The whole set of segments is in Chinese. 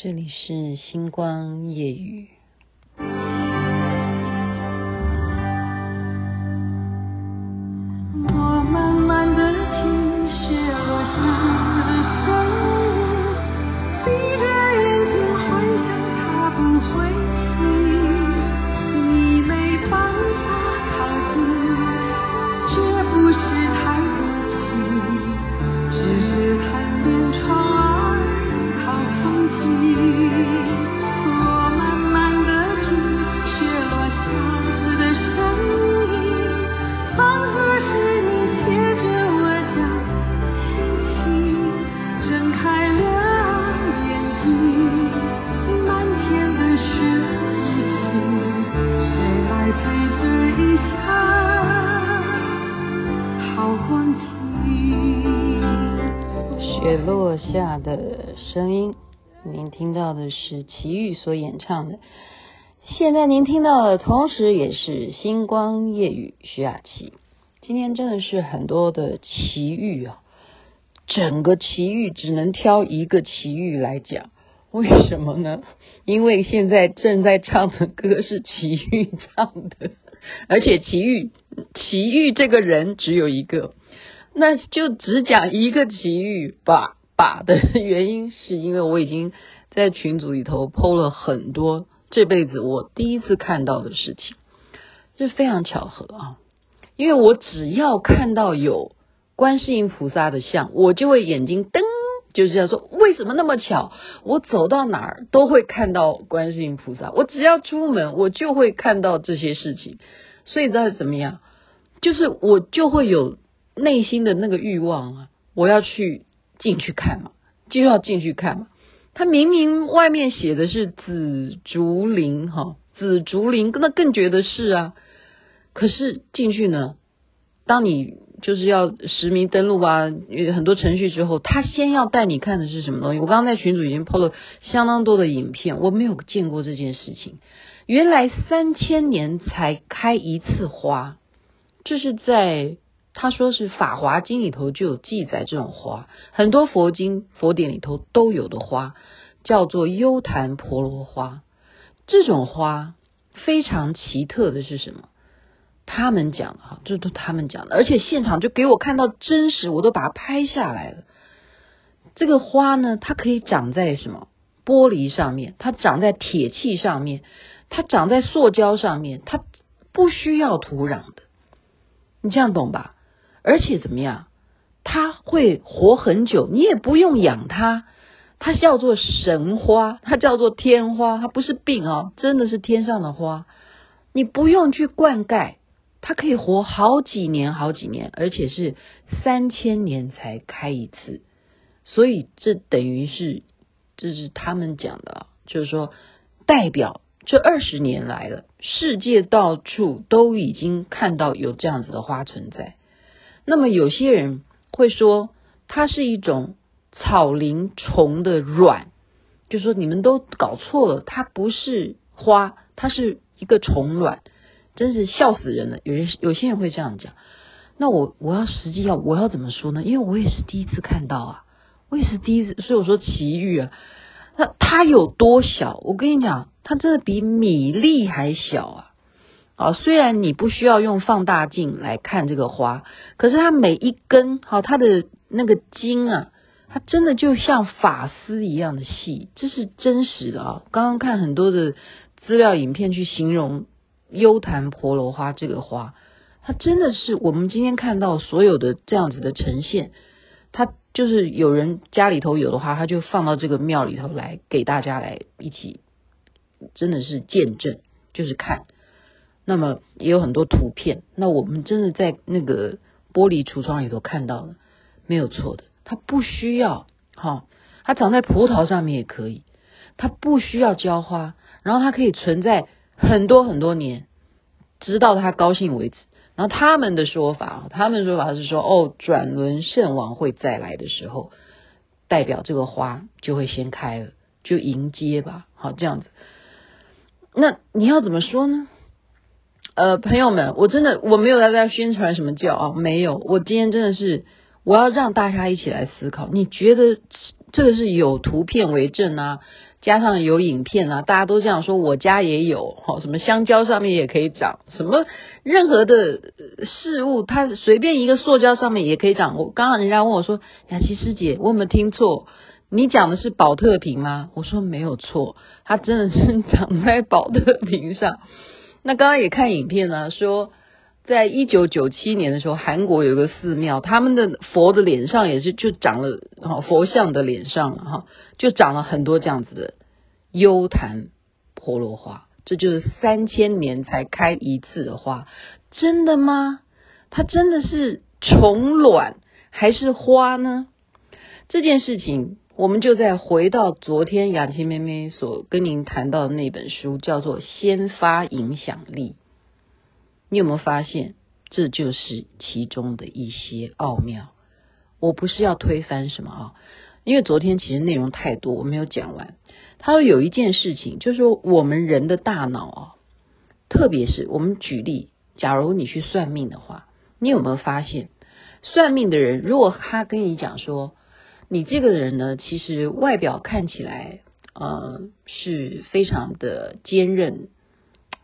这里是星光夜雨。雪落下的声音，您听到的是齐豫所演唱的。现在您听到的，同时也是星光夜雨徐雅琪。今天真的是很多的奇遇啊，整个奇遇只能挑一个奇遇来讲，为什么呢？因为现在正在唱的歌是齐豫唱的，而且齐豫齐豫这个人只有一个。那就只讲一个奇遇吧吧的原因，是因为我已经在群组里头 PO 了很多这辈子我第一次看到的事情，这非常巧合啊！因为我只要看到有观世音菩萨的像，我就会眼睛噔，就是这样说，为什么那么巧？我走到哪儿都会看到观世音菩萨，我只要出门，我就会看到这些事情，所以知道怎么样？就是我就会有。内心的那个欲望啊，我要去进去看嘛，就要进去看嘛。他明明外面写的是紫竹林哈，紫竹林那更觉得是啊。可是进去呢，当你就是要实名登录啊，很多程序之后，他先要带你看的是什么东西？我刚刚在群组已经 PO 了相当多的影片，我没有见过这件事情。原来三千年才开一次花，这是在。他说是《法华经》里头就有记载，这种花很多佛经佛典里头都有的花，叫做优昙婆罗花。这种花非常奇特的是什么？他们讲的哈，这都他们讲的，而且现场就给我看到真实，我都把它拍下来了。这个花呢，它可以长在什么玻璃上面，它长在铁器上面，它长在塑胶上面，它不需要土壤的。你这样懂吧？而且怎么样？它会活很久，你也不用养它。它叫做神花，它叫做天花，它不是病啊，真的是天上的花。你不用去灌溉，它可以活好几年，好几年，而且是三千年才开一次。所以这等于是，这是他们讲的，就是说代表这二十年来了，世界到处都已经看到有这样子的花存在。那么有些人会说，它是一种草蛉虫的卵，就说你们都搞错了，它不是花，它是一个虫卵，真是笑死人了。有人有些人会这样讲，那我我要实际要我要怎么说呢？因为我也是第一次看到啊，我也是第一次，所以我说奇遇啊。那它有多小？我跟你讲，它真的比米粒还小啊。啊，虽然你不需要用放大镜来看这个花，可是它每一根，好，它的那个茎啊，它真的就像发丝一样的细，这是真实的啊。刚刚看很多的资料影片去形容优昙婆罗花这个花，它真的是我们今天看到所有的这样子的呈现，它就是有人家里头有的话，他就放到这个庙里头来给大家来一起，真的是见证，就是看。那么也有很多图片，那我们真的在那个玻璃橱窗里头看到了，没有错的。它不需要哈，它长在葡萄上面也可以，它不需要浇花，然后它可以存在很多很多年，直到它高兴为止。然后他们的说法，他们的说法是说，哦，转轮圣王会再来的时候，代表这个花就会先开了，就迎接吧，好这样子。那你要怎么说呢？呃，朋友们，我真的我没有在在宣传什么教啊，没有。我今天真的是我要让大家一起来思考，你觉得这个是有图片为证啊，加上有影片啊，大家都这样说，我家也有，哈，什么香蕉上面也可以长，什么任何的事物，它随便一个塑胶上面也可以长。我刚刚人家问我说，雅琪师姐，我有没有听错？你讲的是宝特瓶吗？我说没有错，它真的是长在宝特瓶上。那刚刚也看影片呢，说。在一九九七年的时候，韩国有个寺庙，他们的佛的脸上也是就长了哈，佛像的脸上了哈，就长了很多这样子的幽檀婆罗花，这就是三千年才开一次的花，真的吗？它真的是虫卵还是花呢？这件事情，我们就再回到昨天雅琪妹妹所跟您谈到的那本书，叫做《先发影响力》。你有没有发现，这就是其中的一些奥妙？我不是要推翻什么啊，因为昨天其实内容太多，我没有讲完。他说有一件事情，就是说我们人的大脑啊，特别是我们举例，假如你去算命的话，你有没有发现，算命的人如果他跟你讲说，你这个人呢，其实外表看起来呃是非常的坚韧。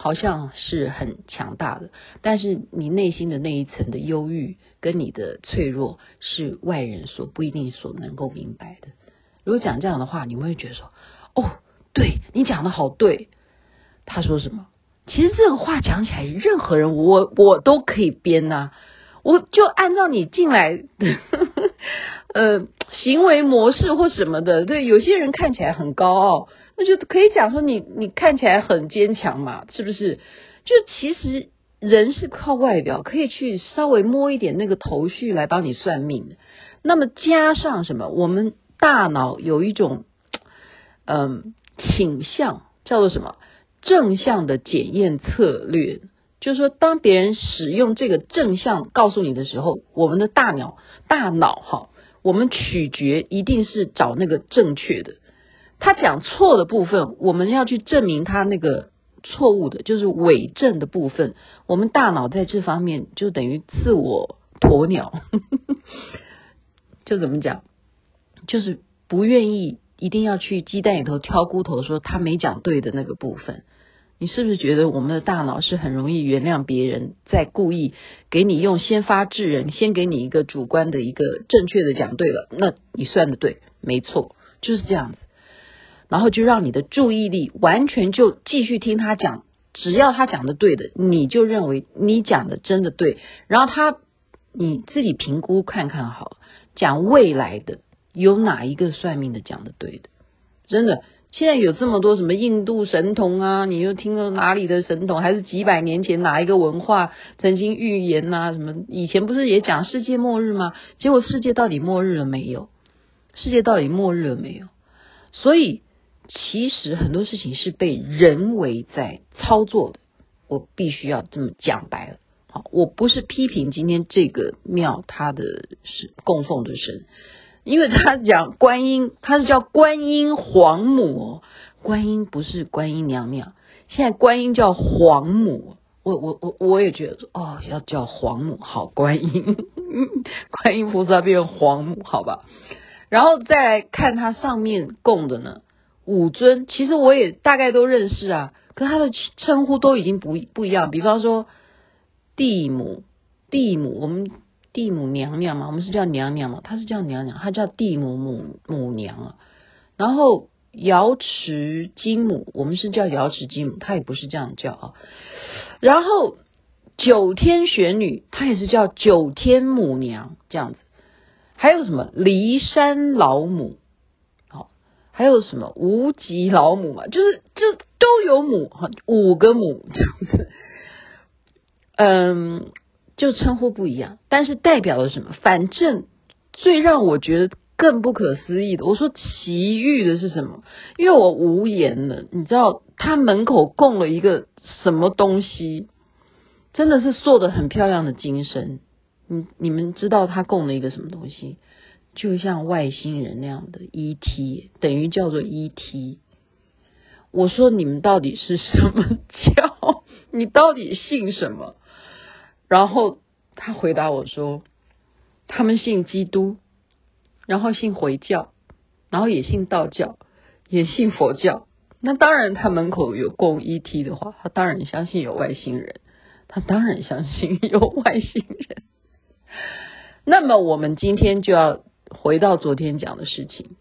好像是很强大的，但是你内心的那一层的忧郁跟你的脆弱是外人所不一定所能够明白的。如果讲这样的话，你会觉得说：“哦，对，你讲的好对。”他说什么？其实这个话讲起来，任何人我我都可以编呐、我就按照你进来的 呃行为模式或什么的。对，有些人看起来很高傲。那就可以讲说你你看起来很坚强嘛，是不是？就其实人是靠外表，可以去稍微摸一点那个头绪来帮你算命。那么加上什么？我们大脑有一种嗯倾向，叫做什么？正向的检验策略，就是说，当别人使用这个正向告诉你的时候，我们的大脑大脑哈，我们取决一定是找那个正确的。他讲错的部分，我们要去证明他那个错误的，就是伪证的部分。我们大脑在这方面就等于自我鸵鸟，就怎么讲，就是不愿意一定要去鸡蛋里头挑骨头，说他没讲对的那个部分。你是不是觉得我们的大脑是很容易原谅别人，在故意给你用先发制人，先给你一个主观的一个正确的讲对了，那你算的对，没错，就是这样子。然后就让你的注意力完全就继续听他讲，只要他讲的对的，你就认为你讲的真的对。然后他你自己评估看看好，讲未来的有哪一个算命的讲的对的？真的，现在有这么多什么印度神童啊，你又听了哪里的神童？还是几百年前哪一个文化曾经预言呐？什么以前不是也讲世界末日吗？结果世界到底末日了没有？世界到底末日了没有？所以。其实很多事情是被人为在操作的，我必须要这么讲白了。好，我不是批评今天这个庙它的是供奉的神，因为他讲观音，他是叫观音皇母，观音不是观音娘娘，现在观音叫皇母，我我我我也觉得哦，要叫皇母好，观音 观音菩萨变皇母好吧，然后再来看它上面供的呢。五尊其实我也大概都认识啊，可他的称呼都已经不不一样。比方说地母，地母，我们地母娘娘嘛，我们是叫娘娘嘛，她是叫娘娘，她叫地母母母娘啊。然后瑶池金母，我们是叫瑶池金母，她也不是这样叫啊。然后九天玄女，她也是叫九天母娘这样子。还有什么骊山老母？好还有什么无极老母嘛？就是就都有母，五个母这样子，嗯，就称呼不一样，但是代表了什么？反正最让我觉得更不可思议的，我说奇遇的是什么？因为我无言了，你知道他门口供了一个什么东西？真的是做的很漂亮的金身，你你们知道他供了一个什么东西？就像外星人那样的 ET，等于叫做 ET。我说你们到底是什么教？你到底信什么？然后他回答我说，他们信基督，然后信回教，然后也信道教，也信佛教。那当然，他门口有供 ET 的话，他当然相信有外星人，他当然相信有外星人。那么，我们今天就要回到昨天讲的事情。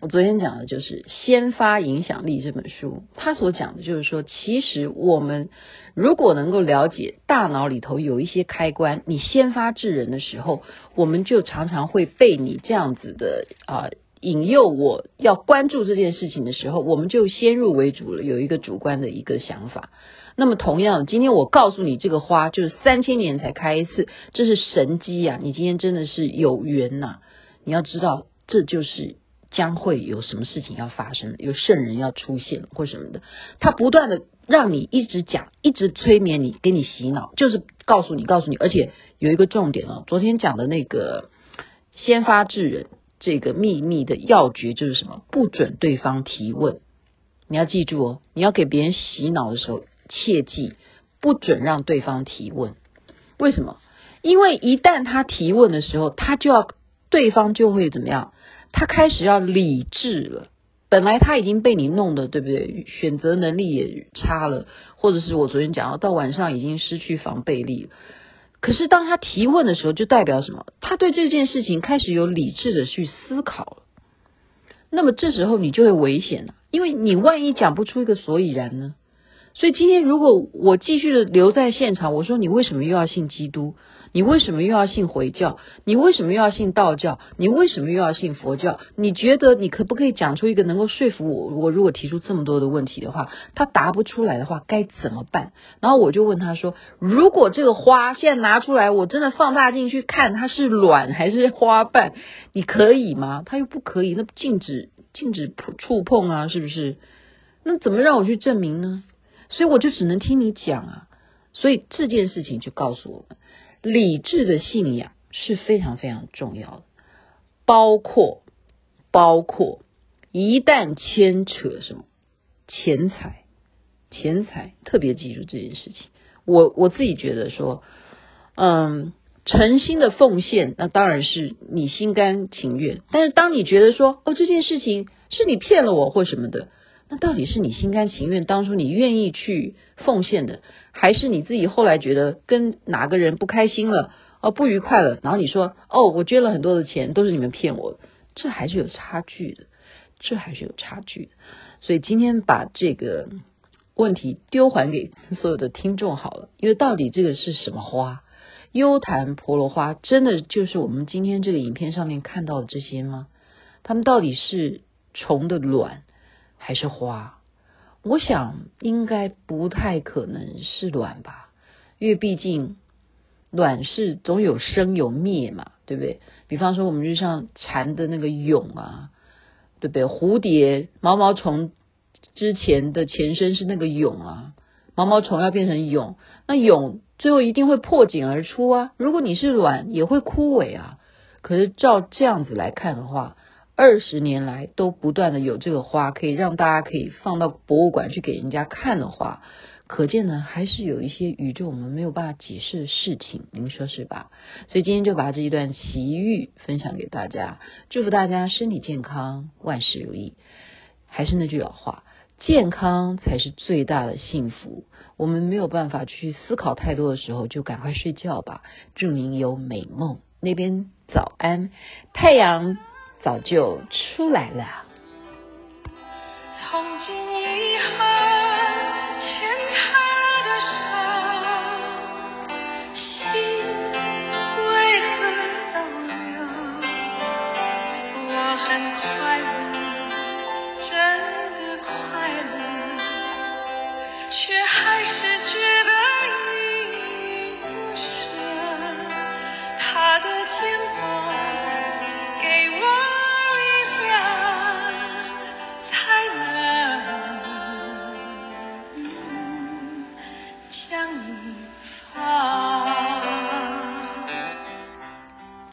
我昨天讲的就是《先发影响力》这本书，他所讲的就是说，其实我们如果能够了解大脑里头有一些开关，你先发制人的时候，我们就常常会被你这样子的啊。引诱我要关注这件事情的时候，我们就先入为主了，有一个主观的一个想法。那么同样，今天我告诉你，这个花就是三千年才开一次，这是神机呀！你今天真的是有缘呐！你要知道，这就是将会有什么事情要发生，有圣人要出现或什么的。他不断的让你一直讲，一直催眠你，给你洗脑，就是告诉你，告诉你。而且有一个重点哦，昨天讲的那个先发制人。这个秘密的要诀就是什么？不准对方提问。你要记住哦，你要给别人洗脑的时候，切记不准让对方提问。为什么？因为一旦他提问的时候，他就要对方就会怎么样？他开始要理智了。本来他已经被你弄得，对不对？选择能力也差了，或者是我昨天讲到，到晚上已经失去防备力了。可是当他提问的时候，就代表什么？他对这件事情开始有理智的去思考了。那么这时候你就会危险了，因为你万一讲不出一个所以然呢？所以今天如果我继续的留在现场，我说你为什么又要信基督？你为什么又要信回教？你为什么又要信道教？你为什么又要信佛教？你觉得你可不可以讲出一个能够说服我？我如果提出这么多的问题的话，他答不出来的话，该怎么办？然后我就问他说：如果这个花现在拿出来，我真的放大镜去看它是卵还是花瓣，你可以吗？他又不可以，那禁止禁止触碰啊，是不是？那怎么让我去证明呢？所以我就只能听你讲啊。所以这件事情就告诉我们。理智的信仰是非常非常重要的，包括包括一旦牵扯什么钱财，钱财特别记住这件事情。我我自己觉得说，嗯，诚心的奉献，那当然是你心甘情愿。但是当你觉得说，哦，这件事情是你骗了我或什么的，那到底是你心甘情愿，当初你愿意去奉献的？还是你自己后来觉得跟哪个人不开心了，哦，不愉快了，然后你说哦，我捐了很多的钱，都是你们骗我，这还是有差距的，这还是有差距的。所以今天把这个问题丢还给所有的听众好了，因为到底这个是什么花？幽檀婆罗花真的就是我们今天这个影片上面看到的这些吗？它们到底是虫的卵还是花？我想应该不太可能是卵吧，因为毕竟卵是总有生有灭嘛，对不对？比方说我们就像蝉的那个蛹啊，对不对？蝴蝶、毛毛虫之前的前身是那个蛹啊，毛毛虫要变成蛹，那蛹最后一定会破茧而出啊。如果你是卵，也会枯萎啊。可是照这样子来看的话，二十年来都不断的有这个花，可以让大家可以放到博物馆去给人家看的话，可见呢还是有一些宇宙我们没有办法解释的事情，您说是吧？所以今天就把这一段奇遇分享给大家，祝福大家身体健康，万事如意。还是那句老话，健康才是最大的幸福。我们没有办法去思考太多的时候，就赶快睡觉吧。祝您有美梦。那边早安，太阳。早就出来了。从今以后，牵他的手，心为何逗留？我很快乐，真的快乐，却。